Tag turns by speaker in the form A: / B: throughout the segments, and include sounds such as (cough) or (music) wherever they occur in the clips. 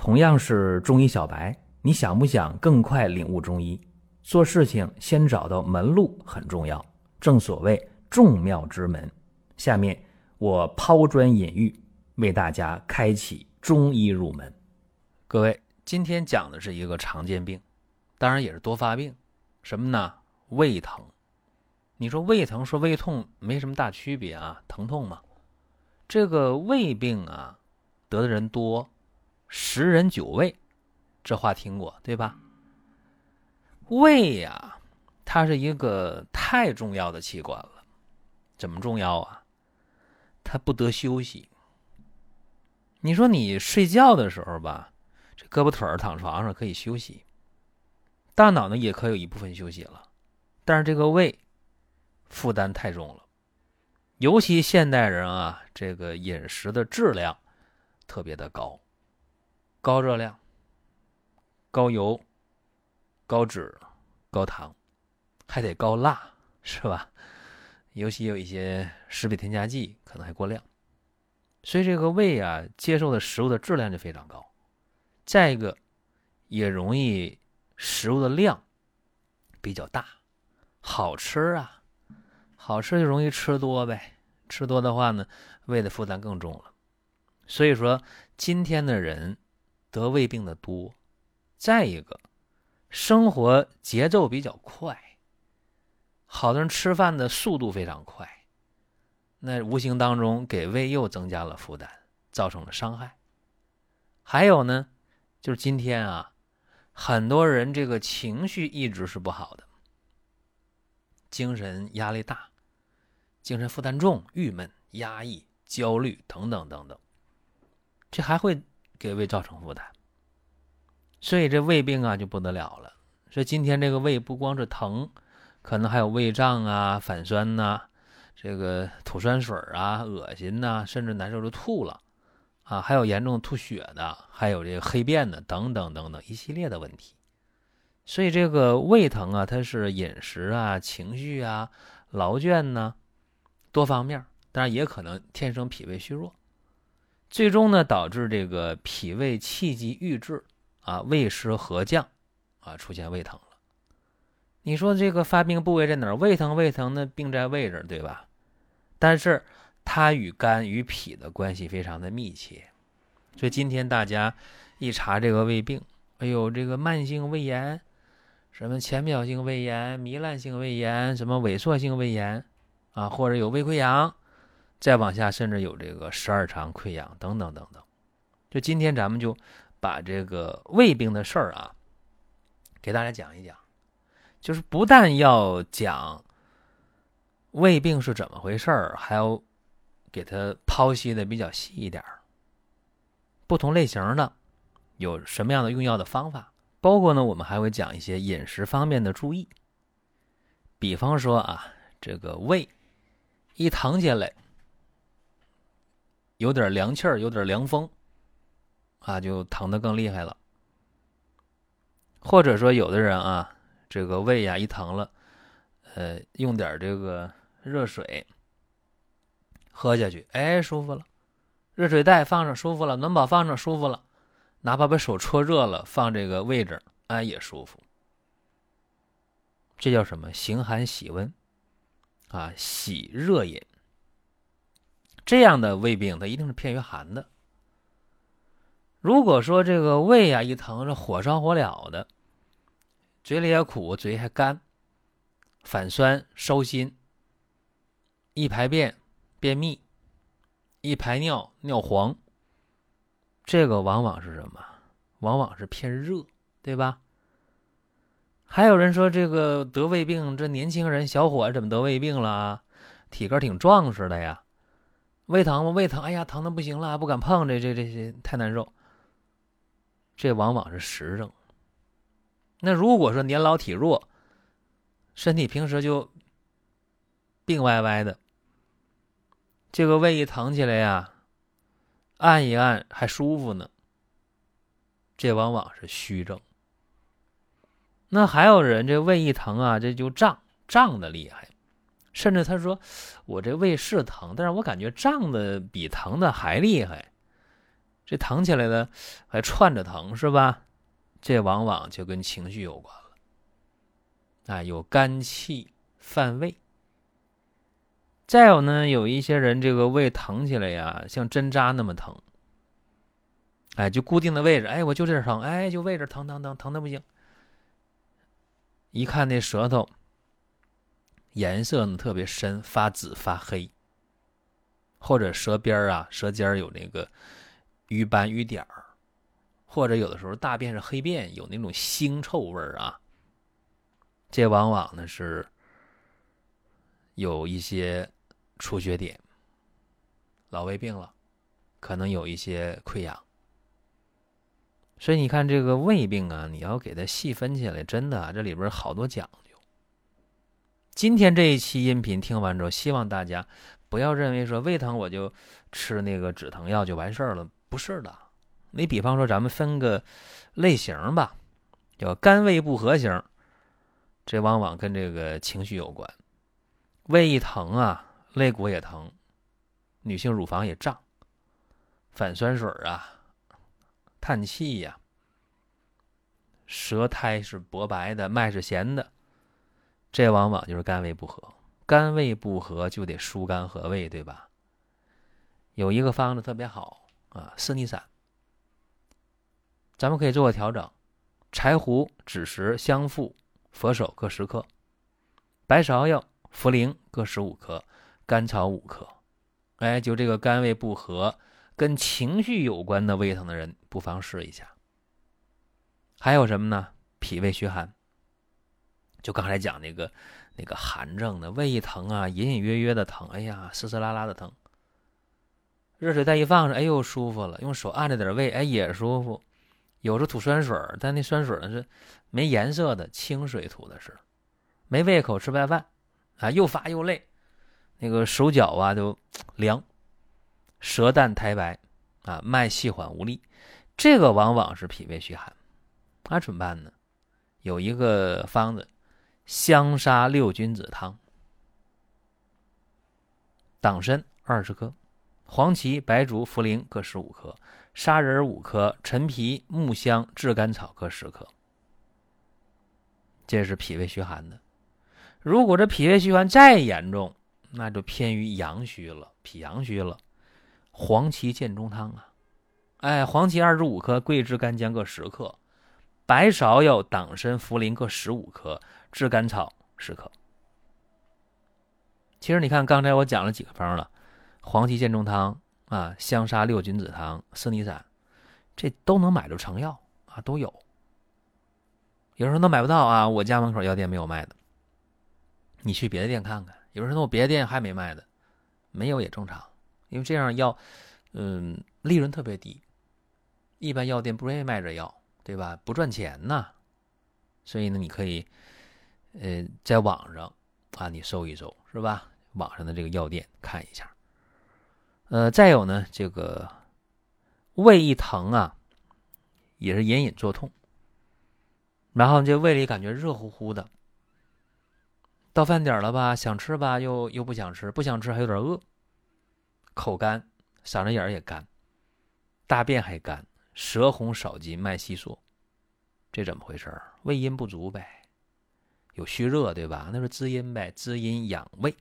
A: 同样是中医小白，你想不想更快领悟中医？做事情先找到门路很重要，正所谓众妙之门。下面我抛砖引玉，为大家开启中医入门。各位，今天讲的是一个常见病，当然也是多发病，什么呢？胃疼。你说胃疼说胃痛没什么大区别啊，疼痛嘛。这个胃病啊，得的人多。十人九胃，这话听过对吧？胃呀，它是一个太重要的器官了。怎么重要啊？它不得休息。你说你睡觉的时候吧，这胳膊腿儿躺床上可以休息，大脑呢也可有一部分休息了。但是这个胃负担太重了，尤其现代人啊，这个饮食的质量特别的高。高热量、高油、高脂、高糖，还得高辣，是吧？尤其有一些食品添加剂，可能还过量，所以这个胃啊，接受的食物的质量就非常高。再一个，也容易食物的量比较大，好吃啊，好吃就容易吃多呗。吃多的话呢，胃的负担更重了。所以说，今天的人。得胃病的多，再一个，生活节奏比较快，好多人吃饭的速度非常快，那无形当中给胃又增加了负担，造成了伤害。还有呢，就是今天啊，很多人这个情绪一直是不好的，精神压力大，精神负担重，郁闷、压抑、焦虑等等等等，这还会。给胃造成负担，所以这胃病啊就不得了了。所以今天这个胃不光是疼，可能还有胃胀啊、反酸呐，这个吐酸水啊、恶心呐，甚至难受就吐了啊，还有严重吐血的，还有这个黑便的等等等等一系列的问题。所以这个胃疼啊，它是饮食啊、情绪啊、劳倦呢多方面，当然也可能天生脾胃虚弱。最终呢，导致这个脾胃气机郁滞啊，胃湿合降啊，出现胃疼了。你说这个发病部位在哪儿？胃疼，胃疼，那病在胃这，对吧？但是它与肝与脾的关系非常的密切，所以今天大家一查这个胃病，哎呦，这个慢性胃炎，什么浅表性胃炎、糜烂性胃炎、什么萎缩性胃炎啊，或者有胃溃疡。再往下，甚至有这个十二肠溃疡等等等等。就今天咱们就把这个胃病的事儿啊，给大家讲一讲。就是不但要讲胃病是怎么回事儿，还要给它剖析的比较细一点儿。不同类型的有什么样的用药的方法？包括呢，我们还会讲一些饮食方面的注意。比方说啊，这个胃一疼起来。有点凉气儿，有点凉风，啊，就疼的更厉害了。或者说，有的人啊，这个胃呀一疼了，呃，用点这个热水喝下去，哎，舒服了。热水袋放上舒服了，暖宝放上舒服了，哪怕把手搓热了放这个位置，哎，也舒服。这叫什么？行寒喜温，啊，喜热饮。这样的胃病，它一定是偏于寒的。如果说这个胃啊一疼，是火烧火燎的，嘴里也苦，嘴还干，反酸烧心，一排便便秘，一排尿尿黄，这个往往是什么？往往是偏热，对吧？还有人说，这个得胃病，这年轻人小伙怎么得胃病了？体格挺壮实的呀。胃疼吗？胃疼，哎呀，疼的不行了，不敢碰这这这些，太难受。这往往是实症。那如果说年老体弱，身体平时就病歪歪的，这个胃一疼起来呀，按一按还舒服呢，这往往是虚症。那还有人这胃一疼啊，这就胀胀的厉害。甚至他说：“我这胃是疼，但是我感觉胀的比疼的还厉害。”这疼起来的还串着疼是吧？这往往就跟情绪有关了。啊，有肝气犯胃。再有呢，有一些人这个胃疼起来呀，像针扎那么疼。哎，就固定的位置，哎，我就这儿疼，哎，就位置疼疼疼疼的不行。一看那舌头颜色呢特别深，发紫发黑，或者舌边啊、舌尖有那个瘀斑瘀点儿，或者有的时候大便是黑便，有那种腥臭味儿啊。这往往呢是有一些。出血点，老胃病了，可能有一些溃疡，所以你看这个胃病啊，你要给它细分起来，真的这里边好多讲究。今天这一期音频听完之后，希望大家不要认为说胃疼我就吃那个止疼药就完事儿了，不是的。你比方说咱们分个类型吧，叫肝胃不和型，这往往跟这个情绪有关，胃一疼啊。肋骨也疼，女性乳房也胀，反酸水啊，叹气呀，舌苔是薄白的，脉是弦的，这往往就是肝胃不和。肝胃不和就得疏肝和胃，对吧？有一个方子特别好啊，四逆散，咱们可以做个调整：柴胡、枳实、香附、佛手各十克，白芍药、茯苓各十五克。甘草五克，哎，就这个肝胃不和、跟情绪有关的胃疼的人，不妨试一下。还有什么呢？脾胃虚寒，就刚才讲那个那个寒症的胃一疼啊，隐隐约约的疼，哎呀，丝丝拉拉的疼。热水袋一放上，哎呦，舒服了。用手按着点胃，哎，也舒服。有时吐酸水，但那酸水呢是没颜色的，清水吐的是，没胃口吃不下饭，啊，又乏又累。那个手脚啊都凉，舌淡苔白，啊，脉细缓无力，这个往往是脾胃虚寒，那怎么办呢？有一个方子，香砂六君子汤，党参二十克，黄芪、白术、茯苓各十五克，砂仁五克，陈皮、木香、炙甘草各十克。这是脾胃虚寒的。如果这脾胃虚寒再严重，那就偏于阳虚了，脾阳虚了。黄芪健中汤啊，哎，黄芪二十五克，桂枝、干姜各十克，白芍药、党参、茯苓各十五克，炙甘草十克。其实你看，刚才我讲了几个方了，黄芪健中汤啊，香砂六君子汤、四逆散，这都能买着成药啊，都有。有人说那买不到啊，我家门口药店没有卖的，你去别的店看看。有人说那我别的店还没卖的，没有也正常，因为这样药，嗯，利润特别低，一般药店不愿意卖这药，对吧？不赚钱呐，所以呢，你可以，呃，在网上啊，你搜一搜，是吧？网上的这个药店看一下，呃，再有呢，这个胃一疼啊，也是隐隐作痛，然后这胃里感觉热乎乎的。到饭点了吧，想吃吧，又又不想吃，不想吃还有点饿，口干，嗓子眼也干，大便还干，舌红少津，脉细缩，这怎么回事胃阴不足呗，有虚热对吧？那是滋阴呗，滋阴养胃，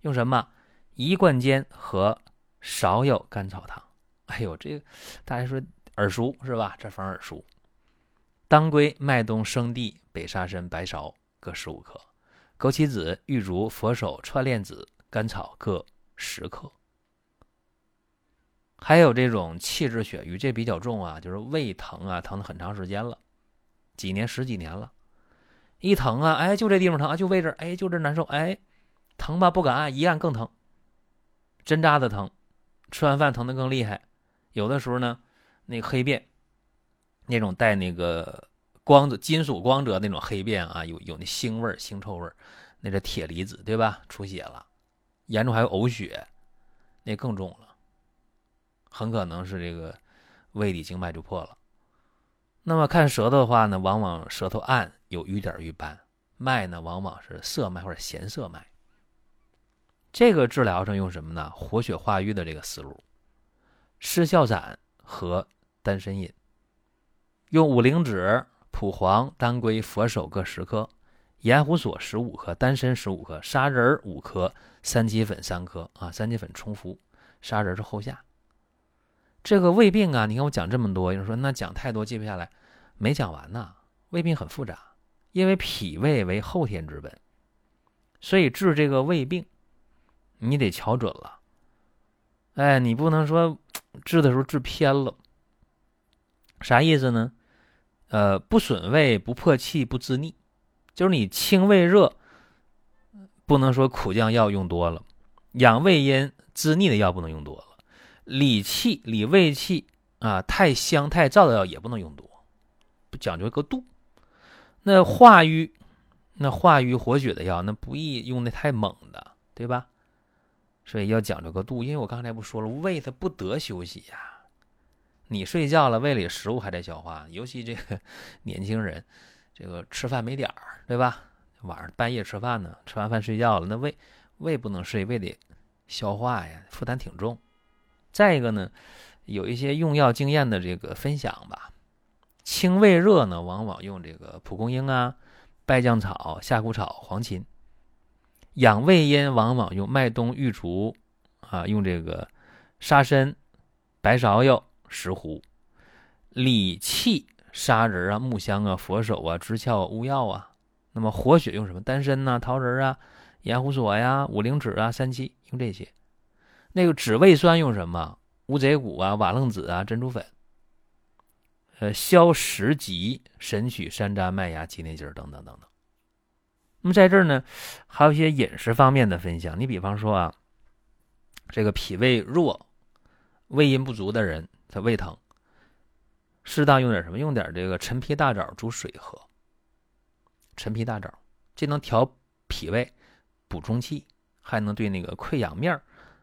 A: 用什么？一贯煎和芍药甘草汤。哎呦，这个大家说耳熟是吧？这方耳熟。当归、麦冬、生地、北沙参、白芍各十五克。枸杞子、玉竹、佛手、串链子、甘草各十克。还有这种气滞血瘀，这比较重啊，就是胃疼啊，疼了很长时间了，几年、十几年了，一疼啊，哎，就这地方疼啊，就位置，哎，就这难受，哎，疼吧，不敢按，一按更疼，针扎的疼，吃完饭疼的更厉害，有的时候呢，那黑便，那种带那个。光泽、金属光泽那种黑便啊，有有那腥味、腥臭味，那是铁离子，对吧？出血了，严重还有呕血，那更重了，很可能是这个胃里经脉就破了。那么看舌头的话呢，往往舌头暗，有瘀点、瘀斑；脉呢，往往是涩脉或者弦涩脉。这个治疗上用什么呢？活血化瘀的这个思路，失笑散和丹参饮。用五灵脂、蒲黄、当归、佛手各十克，盐胡索十五克，丹参十五克，砂仁五克，三七粉三克啊，三七粉冲服，砂仁是后下。这个胃病啊，你看我讲这么多，有人说那讲太多记不下来，没讲完呢。胃病很复杂，因为脾胃为后天之本，所以治这个胃病，你得瞧准了。哎，你不能说治的时候治偏了，啥意思呢？呃，不损胃，不破气，不滋腻，就是你清胃热，不能说苦降药用多了，养胃阴滋腻的药不能用多了，理气理胃气啊，太香太燥的药也不能用多，不讲究一个度。那化瘀，那化瘀活血的药，那不宜用的太猛的，对吧？所以要讲究个度，因为我刚才不说了，胃它不得休息呀。你睡觉了，胃里食物还在消化，尤其这个 (laughs) 年轻人，这个吃饭没点儿，对吧？晚上半夜吃饭呢，吃完饭睡觉了，那胃胃不能睡，胃得消化呀，负担挺重。再一个呢，有一些用药经验的这个分享吧，清胃热呢，往往用这个蒲公英啊、败酱草、夏枯草、黄芩；养胃阴，往往用麦冬、玉竹啊，用这个沙参、白芍药。石斛、理气、砂仁啊、木香啊、佛手啊、知壳、乌药啊。那么活血用什么？丹参呐、桃仁啊、盐胡索呀、五灵脂啊、三七，用这些。那个止胃酸用什么？乌贼骨啊、瓦楞子啊、珍珠粉。呃，消食积、神曲、山楂、麦芽、鸡内金等等等等。那么在这儿呢，还有一些饮食方面的分享。你比方说啊，这个脾胃弱、胃阴不足的人。他胃疼，适当用点什么？用点这个陈皮大枣煮水喝。陈皮大枣，这能调脾胃、补中气，还能对那个溃疡面儿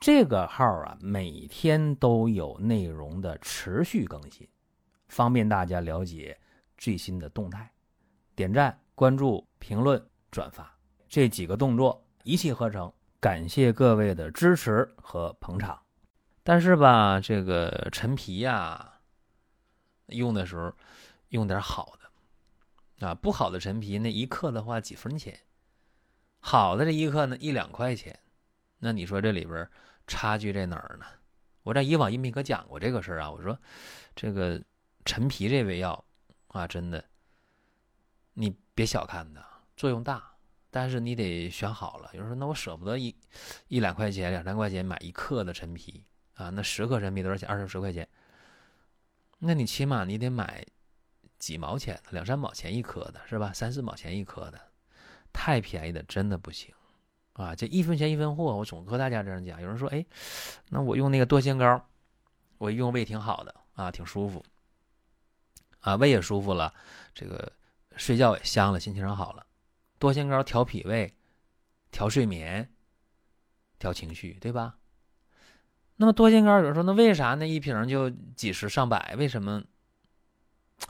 A: 这个号啊，每天都有内容的持续更新，方便大家了解最新的动态。点赞、关注、评论、转发这几个动作一气呵成，感谢各位的支持和捧场。但是吧，这个陈皮呀，用的时候用点好的。啊，不好的陈皮那一克的话几分钱，好的这一克呢一两块钱，那你说这里边差距在哪儿呢？我在以往音频可讲过这个事儿啊，我说这个陈皮这味药啊，真的你别小看它，作用大，但是你得选好了。有人说那我舍不得一一两块钱、两三块钱买一克的陈皮啊，那十克陈皮多少钱？二十十块钱，那你起码你得买。几毛钱的，两三毛钱一颗的，是吧？三四毛钱一颗的，太便宜的真的不行啊！这一分钱一分货，我总和大家这样讲。有人说：“哎，那我用那个多仙膏，我用胃挺好的啊，挺舒服啊，胃也舒服了，这个睡觉也香了，心情好了。多仙膏调脾胃、调睡眠、调情绪，对吧？那么多仙膏有人说，那为啥那一瓶就几十上百？为什么？”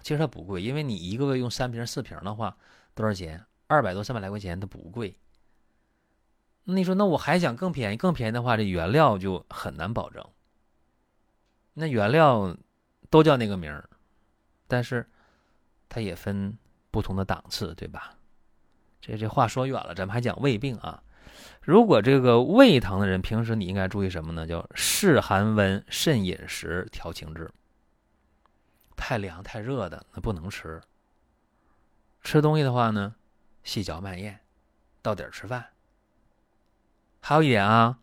A: 其实它不贵，因为你一个月用三瓶四瓶的话，多少钱？二百多三百来块钱，它不贵。那你说，那我还想更便宜？更便宜的话，这原料就很难保证。那原料都叫那个名儿，但是它也分不同的档次，对吧？这这话说远了，咱们还讲胃病啊。如果这个胃疼的人，平时你应该注意什么呢？叫适寒温，慎饮食，调情志。太凉太热的那不能吃。吃东西的话呢，细嚼慢咽，到点吃饭。还有一点啊，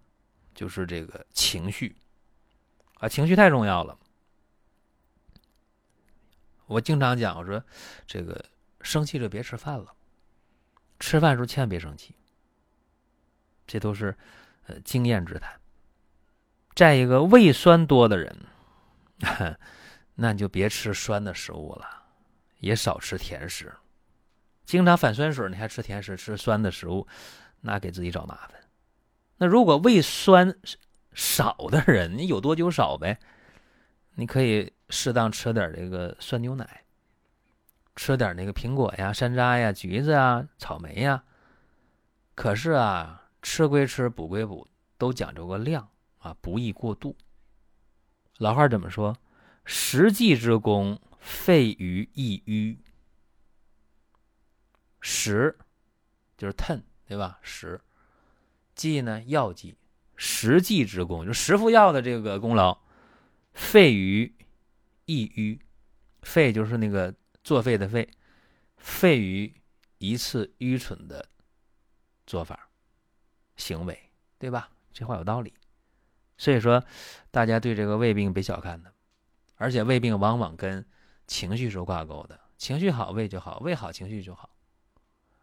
A: 就是这个情绪啊，情绪太重要了。我经常讲，我说这个生气就别吃饭了，吃饭时候千万别生气。这都是呃经验之谈。再一个，胃酸多的人。(laughs) 那你就别吃酸的食物了，也少吃甜食。经常反酸水，你还吃甜食、吃酸的食物，那给自己找麻烦。那如果胃酸少的人，你有多就少呗？你可以适当吃点这个酸牛奶，吃点那个苹果呀、山楂呀、橘子啊、草莓呀。可是啊，吃归吃，补归补，都讲究个量啊，不宜过度。老话怎么说？食忌之功，废于易瘀。食就是吞，对吧？食剂呢，药剂，食剂之功，就食服药的这个功劳。肺于易瘀，肺就是那个作废的废，废于一次愚蠢的做法、行为，对吧？这话有道理。所以说，大家对这个胃病别小看它，而且胃病往往跟情绪是挂钩的，情绪好胃就好，胃好情绪就好，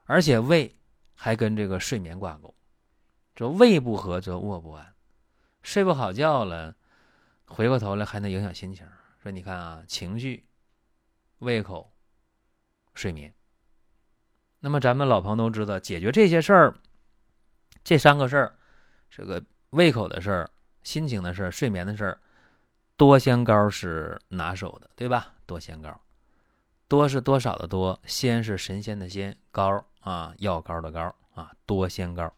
A: 而且胃还跟这个睡眠挂钩，这胃不和则卧不安，睡不好觉了。回过头来还能影响心情，说你看啊，情绪、胃口、睡眠。那么咱们老朋友都知道，解决这些事儿，这三个事儿，这个胃口的事儿、心情的事儿、睡眠的事儿，多仙膏是拿手的，对吧？多仙膏，多是多少的多，仙是神仙的仙，膏啊，药膏的膏啊，多仙膏。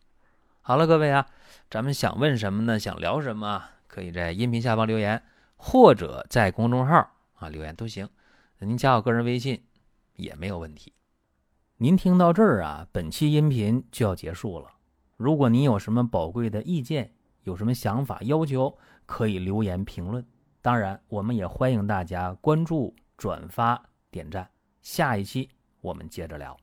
A: 好了，各位啊，咱们想问什么呢？想聊什么？可以在音频下方留言，或者在公众号啊留言都行。您加我个人微信也没有问题。您听到这儿啊，本期音频就要结束了。如果您有什么宝贵的意见，有什么想法要求，可以留言评论。当然，我们也欢迎大家关注、转发、点赞。下一期我们接着聊。